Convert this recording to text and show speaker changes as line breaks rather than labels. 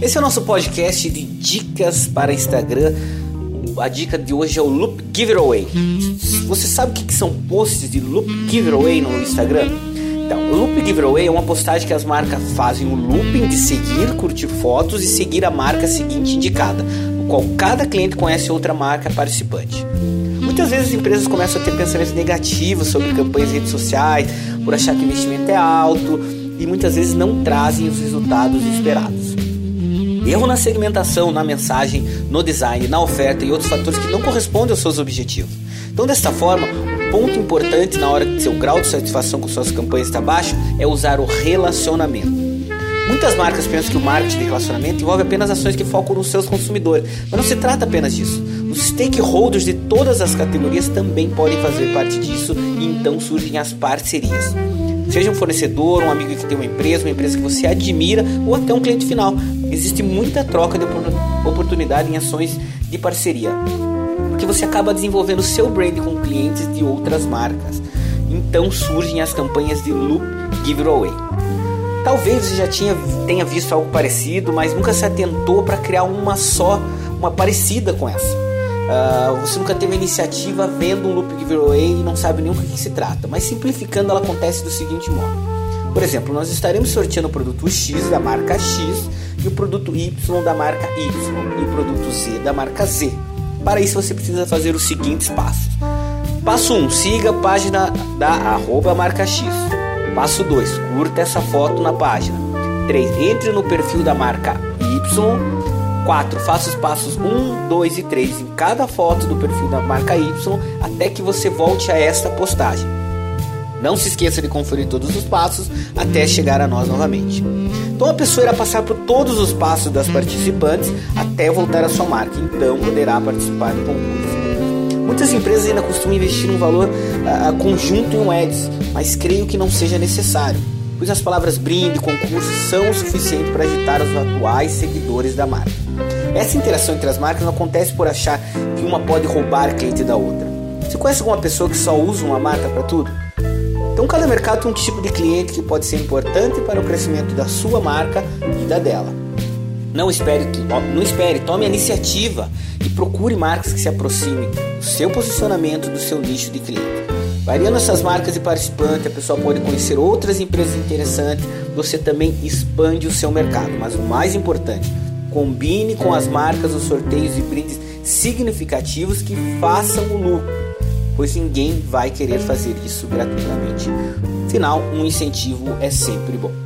Esse é o nosso podcast de dicas para Instagram. A dica de hoje é o Loop Giveaway. Você sabe o que são posts de Loop Giveaway no Instagram? Então, o Loop Giveaway é uma postagem que as marcas fazem o looping de seguir, curtir fotos e seguir a marca seguinte indicada, no qual cada cliente conhece outra marca participante. Muitas vezes as empresas começam a ter pensamentos negativos sobre campanhas em redes sociais, por achar que o investimento é alto e muitas vezes não trazem os resultados esperados. Erro na segmentação, na mensagem, no design, na oferta e outros fatores que não correspondem aos seus objetivos. Então, desta forma, um ponto importante na hora que seu grau de satisfação com suas campanhas está baixo é usar o relacionamento. Muitas marcas pensam que o marketing de relacionamento envolve apenas ações que focam nos seus consumidores, mas não se trata apenas disso. Os stakeholders de todas as categorias também podem fazer parte disso e então surgem as parcerias. Seja um fornecedor, um amigo que tem uma empresa, uma empresa que você admira ou até um cliente final. Existe muita troca de oportunidade em ações de parceria, porque você acaba desenvolvendo seu brand com clientes de outras marcas. Então surgem as campanhas de loop giveaway. Talvez você já tinha, tenha visto algo parecido, mas nunca se atentou para criar uma só, uma parecida com essa. Uh, você nunca teve a iniciativa vendo um loop giveaway e não sabe nem o que, que se trata. Mas simplificando, ela acontece do seguinte modo. Por exemplo, nós estaremos sorteando o produto X da marca X e o produto Y da marca Y e o produto Z da marca Z. Para isso você precisa fazer os seguintes passos. Passo 1, um, siga a página da arroba marca X. Passo 2, curta essa foto na página. 3, entre no perfil da marca Y 4. Faça os passos 1, 2 e 3 em cada foto do perfil da marca Y até que você volte a esta postagem. Não se esqueça de conferir todos os passos até chegar a nós novamente. Então a pessoa irá passar por todos os passos das participantes até voltar à sua marca, então poderá participar do concurso. Muitas empresas ainda costumam investir um valor uh, conjunto em um ads, mas creio que não seja necessário, pois as palavras brinde e concurso são o suficiente para agitar os atuais seguidores da marca. Essa interação entre as marcas não acontece por achar que uma pode roubar cliente da outra. Você conhece alguma pessoa que só usa uma marca para tudo? Então cada mercado tem um tipo de cliente que pode ser importante para o crescimento da sua marca e da dela. Não espere, não espere, tome a iniciativa e procure marcas que se aproximem do seu posicionamento, do seu nicho de cliente. Variando essas marcas e participantes, a pessoa pode conhecer outras empresas interessantes, você também expande o seu mercado. Mas o mais importante, Combine com as marcas os sorteios e brindes significativos que façam o lucro, pois ninguém vai querer fazer isso gratuitamente. Afinal, um incentivo é sempre bom.